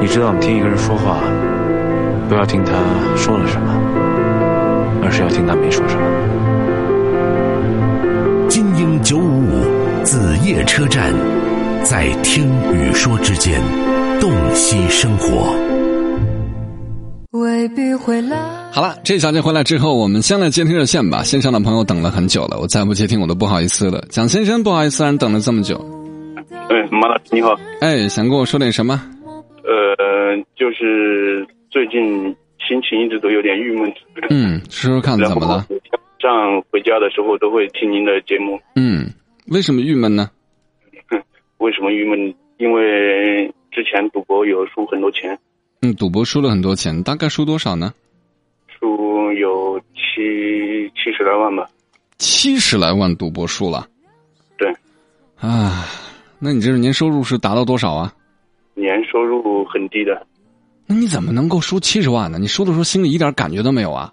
你知道，我们听一个人说话，不要听他说了什么，而是要听他没说什么。精英九五五子夜车站，在听与说之间，洞悉生活。未必会来。好了，这小姐回来之后，我们先来接听热线吧。线上的朋友等了很久了，我再不接听我都不好意思了。蒋先生，不好意思让你等了这么久。哎，马老师你好，哎，想跟我说点什么？呃，就是最近心情一直都有点郁闷。嗯，说说看怎么了？上回家的时候都会听您的节目。嗯，为什么郁闷呢？为什么郁闷？因为之前赌博有输很多钱，嗯，赌博输了很多钱，大概输多少呢？输有七七十来万吧。七十来万赌博输了。对，啊，那你这是年收入是达到多少啊？年收入很低的。那你怎么能够输七十万呢？你输的时候心里一点感觉都没有啊？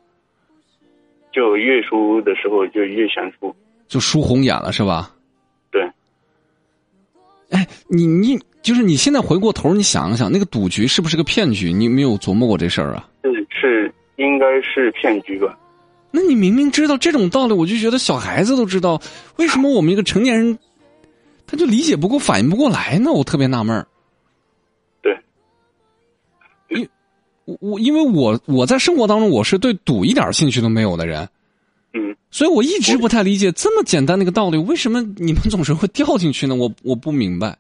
就越输的时候就越想输。就输红眼了是吧？对，哎，你你就是你现在回过头，你想一想，那个赌局是不是个骗局？你有没有琢磨过这事儿啊？是是应该是骗局吧？那你明明知道这种道理，我就觉得小孩子都知道，为什么我们一个成年人，他就理解不过、反应不过来呢？我特别纳闷儿。我我因为我我在生活当中我是对赌一点兴趣都没有的人，嗯，所以我一直不太理解这么简单的一个道理，为什么你们总是会掉进去呢？我我不明白。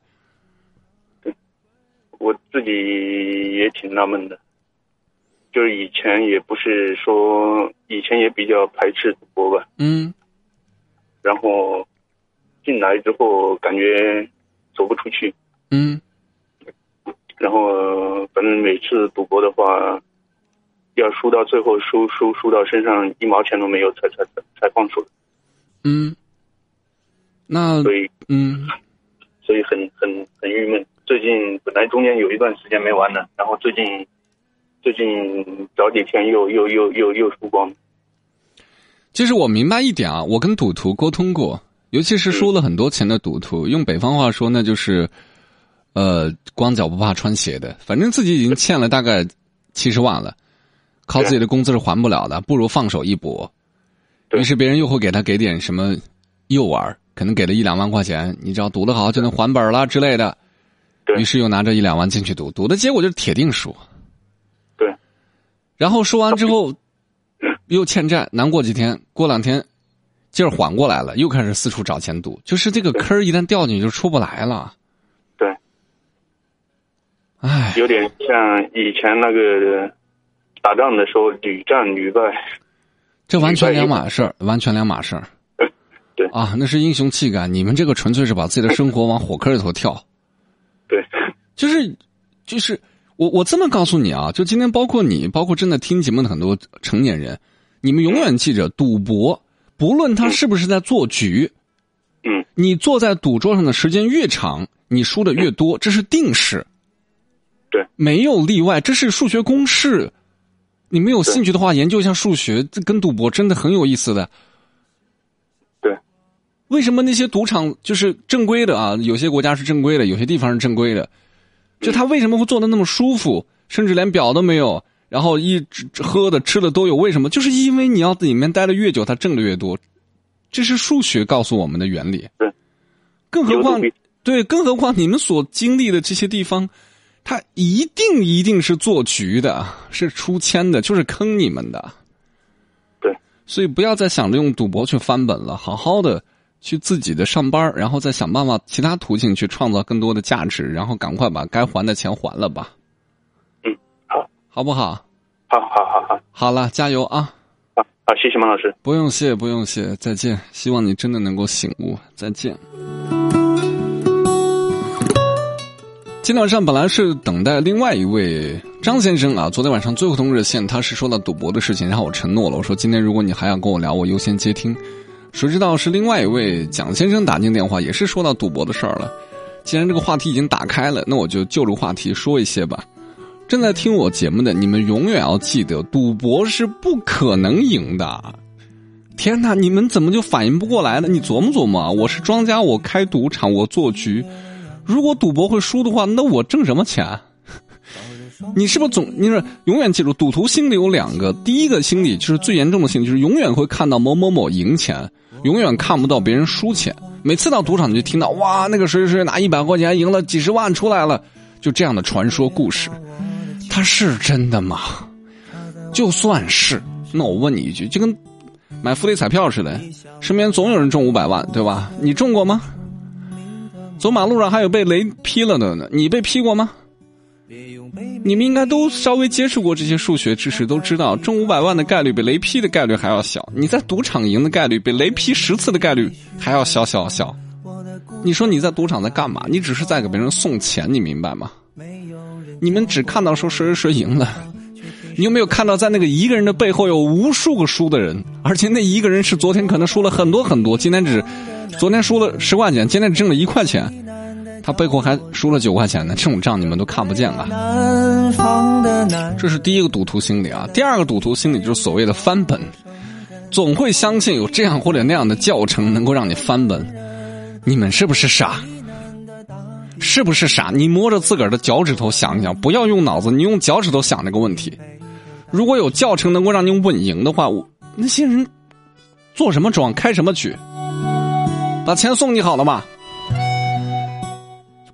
我自己也挺纳闷的，就是以前也不是说以前也比较排斥赌博吧，嗯然后进来之后感觉走不出去，嗯然后反正每次赌博的话，要输到最后输输输到身上一毛钱都没有才才才才放手，嗯，那所以嗯所以很很很郁闷。最近本来中间有一段时间没玩的，然后最近最近早几天又又又又又输光了。其实我明白一点啊，我跟赌徒沟通过，尤其是输了很多钱的赌徒，用北方话说，那就是，呃，光脚不怕穿鞋的。反正自己已经欠了大概七十万了，靠自己的工资是还不了的，不如放手一搏。于是别人又会给他给点什么诱饵，可能给了一两万块钱，你只要赌得好就能还本了之类的。于是又拿着一两万进去赌，赌的结果就是铁定输。对，然后输完之后，又欠债，难过几天，过两天劲儿缓过来了，又开始四处找钱赌。就是这个坑儿一旦掉进去就出不来了。对，唉，有点像以前那个打仗的时候屡战屡败。这完全两码事儿，完全两码事儿。对啊，那是英雄气概，你们这个纯粹是把自己的生活往火坑里头跳。对，就是，就是我我这么告诉你啊，就今天包括你，包括正在听节目的很多成年人，你们永远记着，赌博不论他是不是在做局，嗯，你坐在赌桌上的时间越长，你输的越多，这是定式。对，没有例外，这是数学公式。你们有兴趣的话，研究一下数学，这跟赌博真的很有意思的。对，为什么那些赌场就是正规的啊？有些国家是正规的，有些地方是正规的。就他为什么会做的那么舒服，甚至连表都没有，然后一直喝的吃的都有？为什么？就是因为你要在里面待的越久，他挣的越多。这是数学告诉我们的原理。对，更何况对，更何况你们所经历的这些地方，他一定一定是做局的，是出千的，就是坑你们的。对，所以不要再想着用赌博去翻本了，好好的去自己的上班，然后再想办法其他途径去创造更多的价值，然后赶快把该还的钱还了吧，嗯，好，好不好？好，好，好，好，好了，加油啊！好，好，谢谢马老师。不用谢，不用谢，再见。希望你真的能够醒悟，再见。今天晚上本来是等待另外一位张先生啊，昨天晚上最后通热线，他是说到赌博的事情，然后我承诺了，我说今天如果你还要跟我聊，我优先接听。谁知道是另外一位蒋先生打进电话，也是说到赌博的事儿了。既然这个话题已经打开了，那我就就着话题说一些吧。正在听我节目的你们，永远要记得，赌博是不可能赢的。天哪，你们怎么就反应不过来呢？你琢磨琢磨啊，我是庄家，我开赌场，我做局。如果赌博会输的话，那我挣什么钱？你是不是总你说永远记住，赌徒心里有两个，第一个心理就是最严重的心理，就是永远会看到某某某赢钱，永远看不到别人输钱。每次到赌场你就听到哇，那个谁谁拿一百块钱赢了几十万出来了，就这样的传说故事，它是真的吗？就算是，那我问你一句，就跟买福利彩票似的，身边总有人中五百万，对吧？你中过吗？走马路上还有被雷劈了的呢，你被劈过吗？你们应该都稍微接触过这些数学知识，都知道中五百万的概率比雷劈的概率还要小。你在赌场赢的概率比雷劈十次的概率还要小小小。你说你在赌场在干嘛？你只是在给别人送钱，你明白吗？你们只看到说谁谁谁赢了，你有没有看到在那个一个人的背后有无数个输的人？而且那一个人是昨天可能输了很多很多，今天只昨天输了十块钱，今天只挣了一块钱。他背后还输了九块钱呢，这种账你们都看不见了。这是第一个赌徒心理啊，第二个赌徒心理就是所谓的翻本，总会相信有这样或者那样的教程能够让你翻本。你们是不是傻？是不是傻？你摸着自个儿的脚趾头想一想，不要用脑子，你用脚趾头想这个问题。如果有教程能够让你稳赢的话，我那些人做什么庄，开什么局，把钱送你好了吗？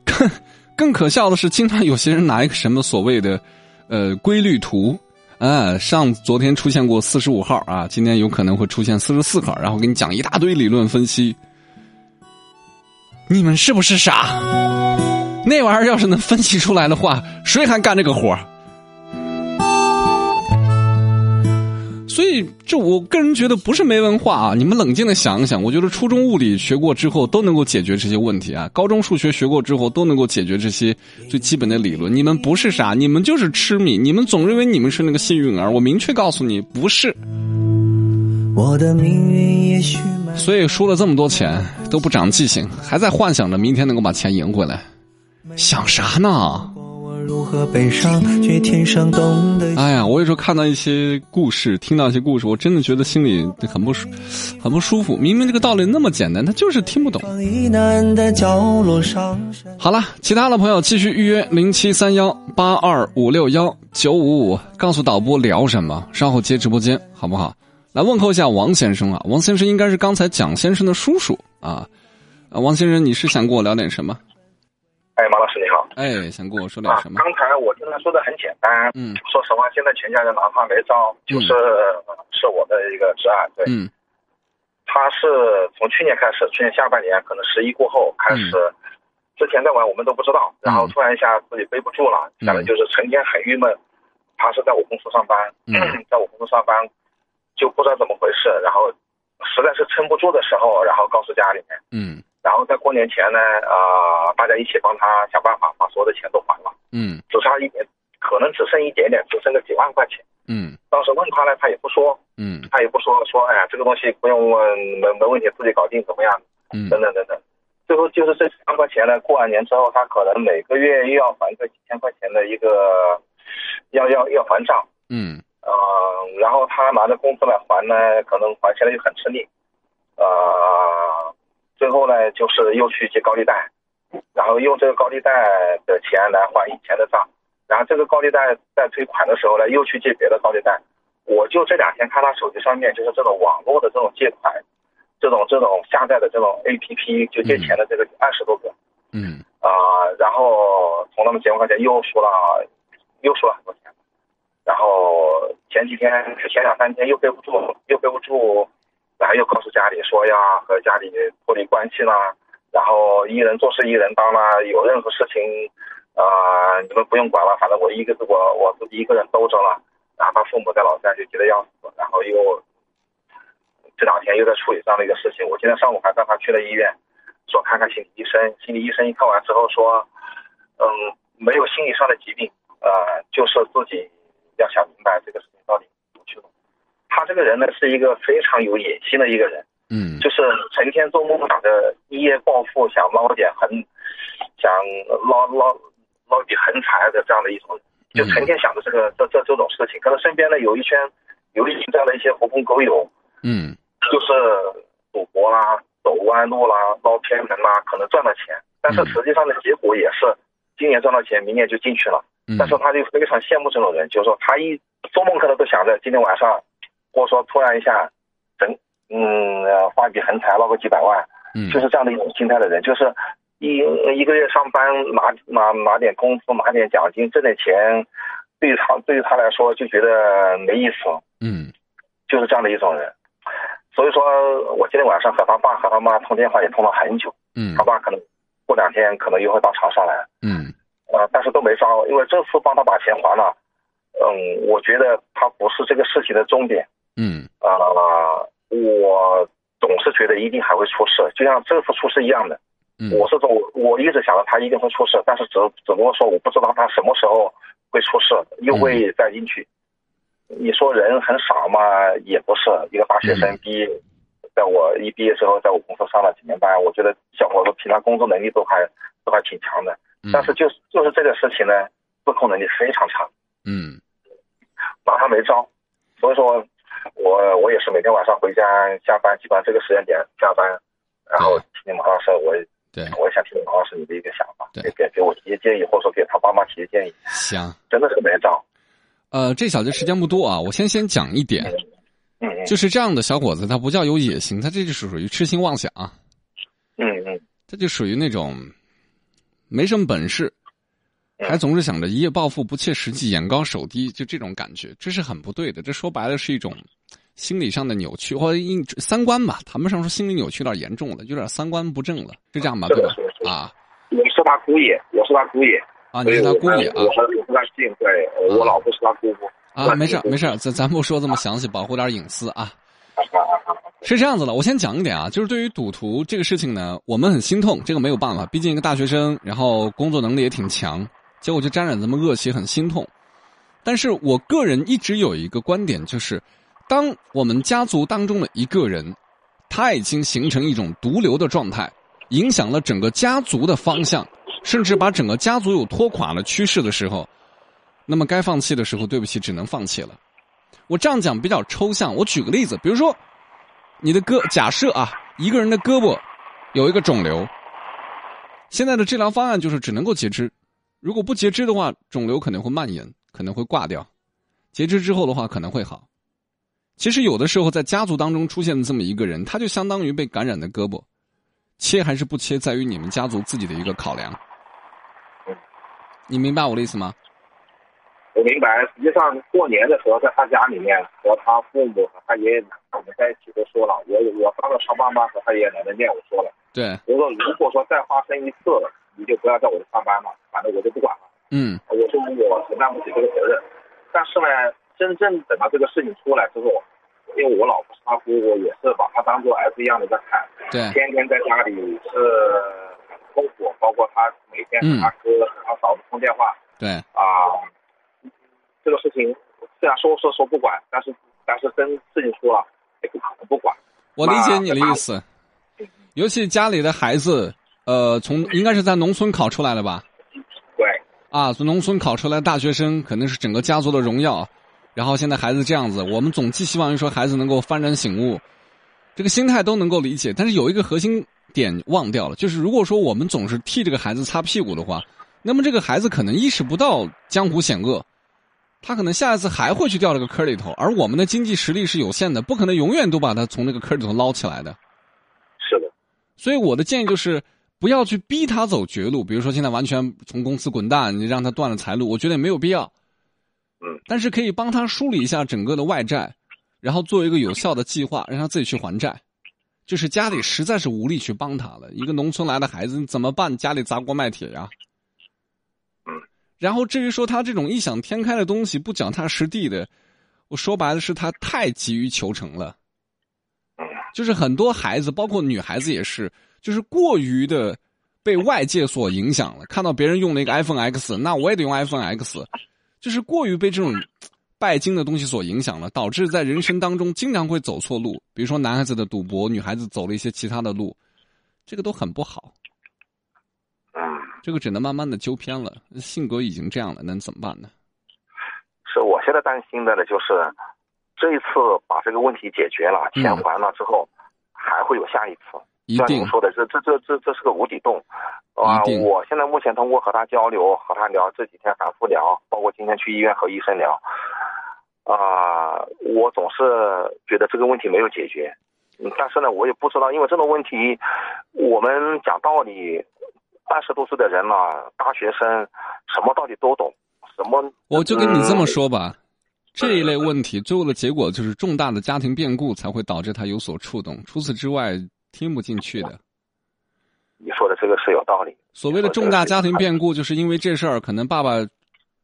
更可笑的是，经常有些人拿一个什么所谓的，呃，规律图，啊，上昨天出现过四十五号啊，今天有可能会出现四十四号，然后给你讲一大堆理论分析。你们是不是傻？那玩意儿要是能分析出来的话，谁还干这个活所以，这我个人觉得不是没文化啊！你们冷静的想一想，我觉得初中物理学过之后都能够解决这些问题啊，高中数学学过之后都能够解决这些最基本的理论。你们不是傻，你们就是痴迷，你们总认为你们是那个幸运儿。我明确告诉你，不是。我的命运也许所以输了这么多钱都不长记性，还在幻想着明天能够把钱赢回来，想啥呢？如何悲伤，却天生懂得。哎呀，我有时候看到一些故事，听到一些故事，我真的觉得心里很不舒，很不舒服。明明这个道理那么简单，他就是听不懂。好了，其他的朋友继续预约零七三幺八二五六幺九五五，告诉导播聊什么，稍后接直播间，好不好？来问候一下王先生啊，王先生应该是刚才蒋先生的叔叔啊。啊，王先生，你是想跟我聊点什么？哎，马老师你好。哎，想跟我说点什么？刚才我听他说的很简单。嗯。说实话，现在全家人拿他没招，就是是我的一个侄儿。对。嗯。他是从去年开始，去年下半年可能十一过后开始，之前在玩我们都不知道，然后突然一下自己背不住了，反正就是成天很郁闷。他是在我公司上班，在我公司上班就不知道怎么回事，然后实在是撑不住的时候，然后告诉家里面。嗯。然后在过年前呢，啊，大家一起帮他想办法把所有的钱都还了。嗯，只差一点，可能只剩一点点，只剩个几万块钱。嗯，当时问他呢，他也不说。嗯，他也不说，说哎呀，这个东西不用问，没没问题，自己搞定，怎么样？嗯，等等等等。最后就是这几万块钱呢，过完年之后，他可能每个月又要还个几千块钱的一个，要要要还账。嗯，呃，然后他拿着工资来还呢，可能还起来就很吃力。啊。最后呢，就是又去借高利贷，然后用这个高利贷的钱来还以前的账，然后这个高利贷在退款的时候呢，又去借别的高利贷。我就这两天看他手机上面，就是这种网络的这种借款，这种这种下载的这种 A P P 就借钱的这个二十多个。嗯。啊，然后从那么几万块钱又输了，又输了很多钱。然后前几天前两三天又背不住，又背不住。然后又告诉家里说要和家里脱离关系啦，然后一人做事一人当啦，有任何事情，啊，你们不用管了，反正我一个我我自己一个人兜着了。然后他父母在老家就急得要死，然后又这两天又在处理这样的一个事情。我今天上午还带他去了医院，说看看心理医生。心理医生一看完之后说，嗯，没有心理上的疾病，呃，就是自己要想明白这个事情到底。他这个人呢，是一个非常有野心的一个人，嗯，就是成天做梦想着一夜暴富，想捞点很，想捞捞捞笔横财的这样的一种，就成天想着这个这这这种事情。可能身边呢有一圈有一群这样的一些狐朋狗友，嗯，就是赌博啦、走弯路啦、捞偏门啦，可能赚到钱，但是实际上的结果也是今年赚到钱，明年就进去了，但是他就非常羡慕这种人，就是说他一做梦可能都想着今天晚上，或者说突然一下，整嗯发一笔横财捞个几百万，就是这样的一种心态的人，就是一一个月上班拿拿拿点工资拿点奖金挣点钱，对于他对于他来说就觉得没意思，嗯，就是这样的一种人，所以说我今天晚上和他爸和他妈通电话也通了很久，嗯，他爸可能过两天可能又会到长沙来，嗯。啊，但是都没招，因为这次帮他把钱还了，嗯，我觉得他不是这个事情的终点，嗯，啊，我总是觉得一定还会出事，就像这次出事一样的，嗯，我是总我一直想着他一定会出事，但是只只不过说我不知道他什么时候会出事，又会再进去。你说人很傻嘛，也不是一个大学生毕业，在我一毕业之后，在我公司上了几年班，我觉得小伙子平常工作能力都还都还挺强的。但是就是就是这个事情呢，自控能力非常差，嗯，拿他没招，所以说，我我也是每天晚上回家下班，基本上这个时间点下班，然后听你马老师，我对，我也想听听马老师你的一个想法，给给给我提些建议，或者说给他爸妈提些建议。行，真的是没招。呃，这小子时间不多啊，我先先讲一点，嗯嗯，就是这样的小伙子，他不叫有野心，他这就是属于痴心妄想，嗯嗯，他就属于那种。没什么本事，还总是想着一夜暴富，不切实际，眼高手低，就这种感觉，这是很不对的。这说白了是一种心理上的扭曲，或者三观吧，谈不上说心理扭曲有点严重了，有点三观不正了，是这样吧？对吧？啊，我是他姑爷，我是他姑爷啊，你是他姑爷啊，我和我和他姓，对，我老婆是他姑姑啊，没事没事，咱咱不说这么详细，保护点隐私啊。是这样子的，我先讲一点啊，就是对于赌徒这个事情呢，我们很心痛，这个没有办法，毕竟一个大学生，然后工作能力也挺强，结果就沾染这么恶习，很心痛。但是我个人一直有一个观点，就是当我们家族当中的一个人，他已经形成一种毒瘤的状态，影响了整个家族的方向，甚至把整个家族有拖垮的趋势的时候，那么该放弃的时候，对不起，只能放弃了。我这样讲比较抽象，我举个例子，比如说。你的胳假设啊，一个人的胳膊有一个肿瘤，现在的治疗方案就是只能够截肢。如果不截肢的话，肿瘤可能会蔓延，可能会挂掉；截肢之后的话，可能会好。其实有的时候在家族当中出现这么一个人，他就相当于被感染的胳膊，切还是不切，在于你们家族自己的一个考量。你明白我的意思吗？我明白，实际上过年的时候，在他家里面和他父母和他爷爷奶奶我们在一起都说了，我我当着他爸妈和他爷爷奶奶面我说了，对，我说如果说再发生一次，你就不要在我这上班了，反正我就不管了。嗯，我说我承担不起这个责任，但是呢，真正等到这个事情出来之后，因为我老婆是他姑姑，也是把她当做儿子一样的在看，对，天天在家里是很痛苦，包括他每天和他哥和他嫂子通电话，对，啊。这个事情虽然说说说不管，但是但是真事情出了也不可能不管。我理解你的意思，尤其家里的孩子，呃，从应该是在农村考出来的吧？对。啊，从农村考出来大学生，肯定是整个家族的荣耀。然后现在孩子这样子，我们总寄希望于说孩子能够幡然醒悟，这个心态都能够理解。但是有一个核心点忘掉了，就是如果说我们总是替这个孩子擦屁股的话，那么这个孩子可能意识不到江湖险恶。他可能下一次还会去掉这个坑里头，而我们的经济实力是有限的，不可能永远都把他从那个坑里头捞起来的。是的，所以我的建议就是，不要去逼他走绝路，比如说现在完全从公司滚蛋，你让他断了财路，我觉得也没有必要。嗯，但是可以帮他梳理一下整个的外债，然后做一个有效的计划，让他自己去还债。就是家里实在是无力去帮他了，一个农村来的孩子你怎么办？家里砸锅卖铁呀。然后至于说他这种异想天开的东西不脚踏实地的，我说白了是他太急于求成了。就是很多孩子，包括女孩子也是，就是过于的被外界所影响了。看到别人用了一个 iPhone X，那我也得用 iPhone X，就是过于被这种拜金的东西所影响了，导致在人生当中经常会走错路。比如说男孩子的赌博，女孩子走了一些其他的路，这个都很不好。这个只能慢慢的纠偏了，性格已经这样了，能怎么办呢？是我现在担心的呢，就是这一次把这个问题解决了，钱还了之后，还会有下一次。像您说的，这这这这这是个无底洞。啊，我现在目前通过和他交流，和他聊，这几天反复聊，包括今天去医院和医生聊，啊，我总是觉得这个问题没有解决。但是呢，我也不知道，因为这种问题，我们讲道理，二十多岁的人了，大学生，什么道理都懂，什么我就跟你这么说吧，这一类问题最后的结果就是重大的家庭变故才会导致他有所触动，除此之外听不进去的。你说的这个是有道理。所谓的重大家庭变故，就是因为这事儿，可能爸爸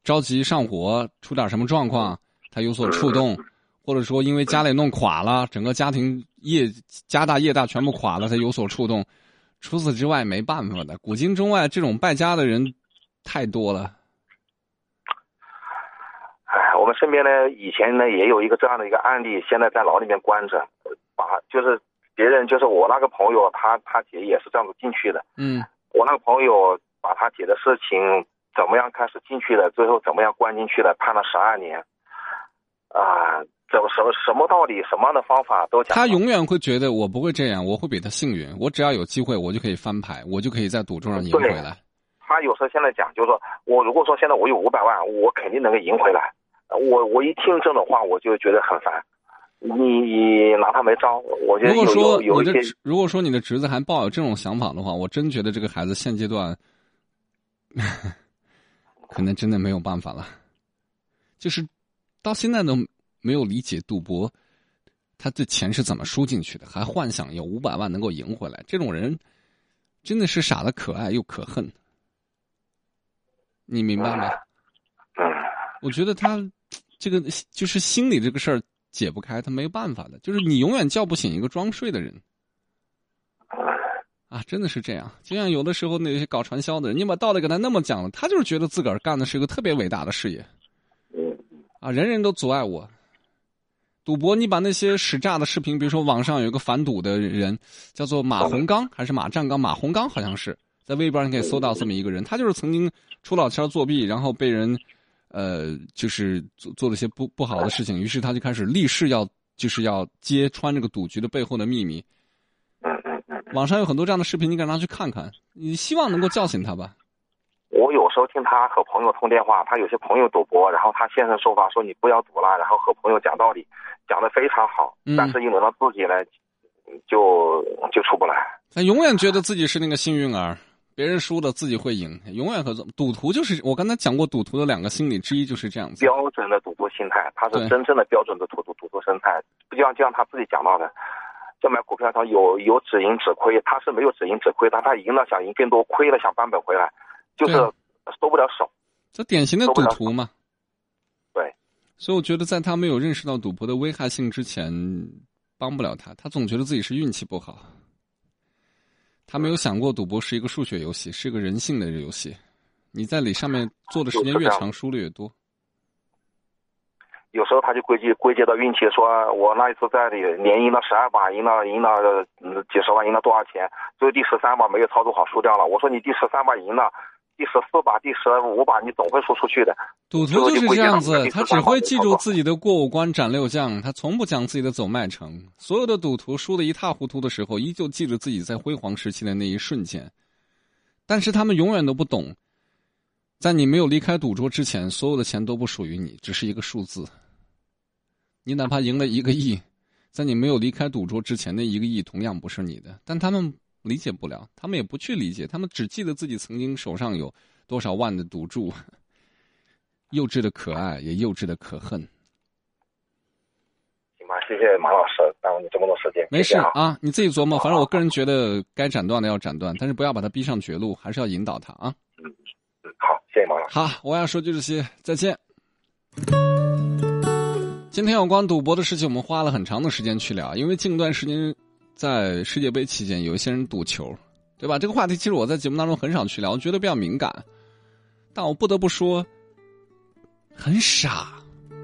着急上火，出点什么状况，他有所触动，或者说因为家里弄垮了，整个家庭业家大业大全部垮了，他有所触动。除此之外没办法的，古今中外这种败家的人太多了。哎，我们身边呢，以前呢也有一个这样的一个案例，现在在牢里面关着，把就是。别人就是我那个朋友，他他姐也是这样子进去的。嗯，我那个朋友把他姐的事情怎么样开始进去的，最后怎么样关进去的，判了十二年。啊，怎么什么什么道理，什么样的方法都讲。他永远会觉得我不会这样，我会比他幸运。我只要有机会，我就可以翻牌，我就可以在赌注上赢回来。他有时候现在讲，就是说我如果说现在我有五百万，我肯定能够赢回来。我我一听这种话，我就觉得很烦。你拿他没招，我觉得如果说有你的如果说你的侄子还抱有这种想法的话，我真觉得这个孩子现阶段 可能真的没有办法了。就是到现在都没有理解赌博，他的钱是怎么输进去的，还幻想有五百万能够赢回来。这种人真的是傻的可爱又可恨，你明白吗？嗯，我觉得他这个就是心里这个事儿。解不开，他没办法的，就是你永远叫不醒一个装睡的人，啊，真的是这样。就像有的时候那些搞传销的人，你把道理给他那么讲了，他就是觉得自个儿干的是一个特别伟大的事业，啊，人人都阻碍我。赌博，你把那些使诈的视频，比如说网上有一个反赌的人，叫做马洪刚还是马占刚？马洪刚好像是在微博上可以搜到这么一个人，他就是曾经出老千作弊，然后被人。呃，就是做做了些不不好的事情，于是他就开始立誓要，就是要揭穿这个赌局的背后的秘密。嗯网上有很多这样的视频，你赶上去看看，你希望能够叫醒他吧。我有时候听他和朋友通电话，他有些朋友赌博，然后他现身说法说你不要赌了，然后和朋友讲道理，讲的非常好，但是一轮到自己呢，就就出不来。他永远觉得自己是那个幸运儿。别人输了，自己会赢，永远和赌徒就是我刚才讲过，赌徒的两个心理之一就是这样子。标准的赌徒心态，他是真正的标准的赌徒赌徒心态。就像就像他自己讲到的，就买股票上有有止盈止亏，他是没有止盈止亏，但他赢了想赢更多，亏了想翻本回来，就是收不了手。这典型的赌徒嘛。对。所以我觉得，在他没有认识到赌博的危害性之前，帮不了他。他总觉得自己是运气不好。他没有想过赌博是一个数学游戏，是一个人性的游戏。你在里上面做的时间越长，输的越多。有时候他就归结归结到运气，说我那一次在里连赢了十二把，赢了赢了几十万，赢了多少钱？最后第十三把没有操作好，输掉了。我说你第十三把赢了。第十四把、第十五把，你总会输出去的。赌徒就是这样子，他只会记住自己的过五关斩六将，他从不讲自己的走麦城。所有的赌徒输的一塌糊涂的时候，依旧记得自己在辉煌时期的那一瞬间。但是他们永远都不懂，在你没有离开赌桌之前，所有的钱都不属于你，只是一个数字。你哪怕赢了一个亿，在你没有离开赌桌之前，那一个亿同样不是你的。但他们。理解不了，他们也不去理解，他们只记得自己曾经手上有多少万的赌注，幼稚的可爱，也幼稚的可恨。行吧，谢谢马老师耽误你这么多时间。没事啊，你自己琢磨。反正我个人觉得，该斩断的要斩断，但是不要把他逼上绝路，还是要引导他啊。嗯嗯，好，谢谢马老师。好，我要说就这些，再见。今天有关赌博的事情，我们花了很长的时间去聊，因为近段时间。在世界杯期间，有一些人赌球，对吧？这个话题其实我在节目当中很少去聊，我觉得比较敏感。但我不得不说，很傻，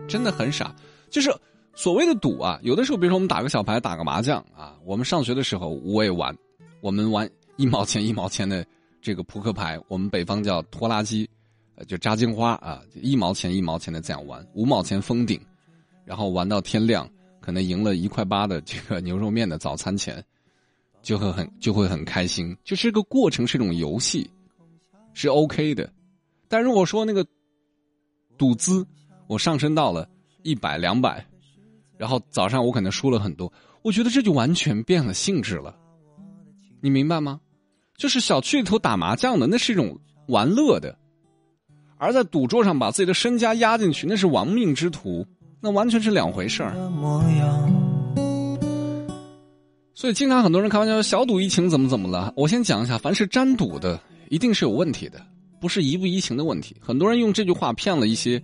真的很傻。就是所谓的赌啊，有的时候，比如说我们打个小牌、打个麻将啊，我们上学的时候我也玩，我们玩一毛钱一毛钱的这个扑克牌，我们北方叫拖拉机，呃，就扎金花啊，一毛钱一毛钱的这样玩，五毛钱封顶，然后玩到天亮。可能赢了一块八的这个牛肉面的早餐钱，就会很就会很开心，就这个过程是一种游戏，是 OK 的。但如果说那个赌资我上升到了一百两百，然后早上我可能输了很多，我觉得这就完全变了性质了。你明白吗？就是小区里头打麻将的，那是一种玩乐的；而在赌桌上把自己的身家压进去，那是亡命之徒，那完全是两回事儿。所以，经常很多人开玩笑，小赌怡情怎么怎么了？我先讲一下，凡是沾赌的，一定是有问题的，不是怡不怡情的问题。很多人用这句话骗了一些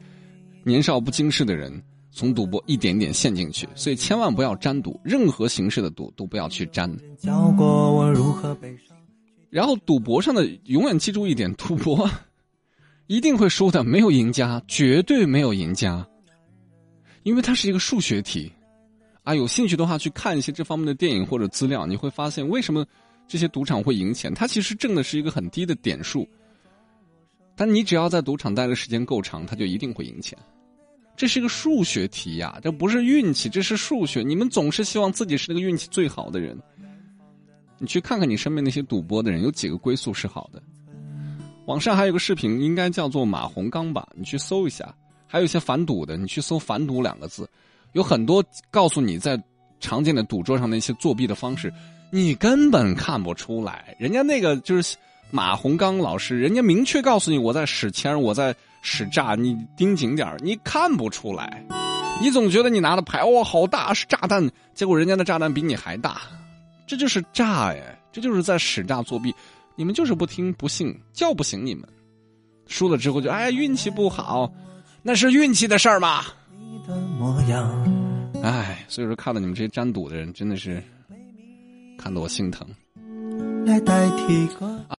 年少不经事的人，从赌博一点点陷进去。所以，千万不要沾赌，任何形式的赌都不要去沾。然后，赌博上的永远记住一点：赌博 一定会输的，没有赢家，绝对没有赢家，因为它是一个数学题。啊，有兴趣的话去看一些这方面的电影或者资料，你会发现为什么这些赌场会赢钱？它其实挣的是一个很低的点数，但你只要在赌场待的时间够长，它就一定会赢钱。这是一个数学题呀，这不是运气，这是数学。你们总是希望自己是那个运气最好的人。你去看看你身边那些赌博的人，有几个归宿是好的？网上还有个视频，应该叫做马洪刚吧？你去搜一下。还有一些反赌的，你去搜“反赌”两个字。有很多告诉你在常见的赌桌上那些作弊的方式，你根本看不出来。人家那个就是马洪刚老师，人家明确告诉你我在使签，我在使诈，你盯紧点你看不出来。你总觉得你拿的牌哇好大是炸弹，结果人家的炸弹比你还大，这就是诈哎，这就是在使诈作弊。你们就是不听不信，叫不醒你们。输了之后就哎运气不好，那是运气的事儿吗？的模样，哎，所以说看到你们这些沾赌的人，真的是看得我心疼。来代替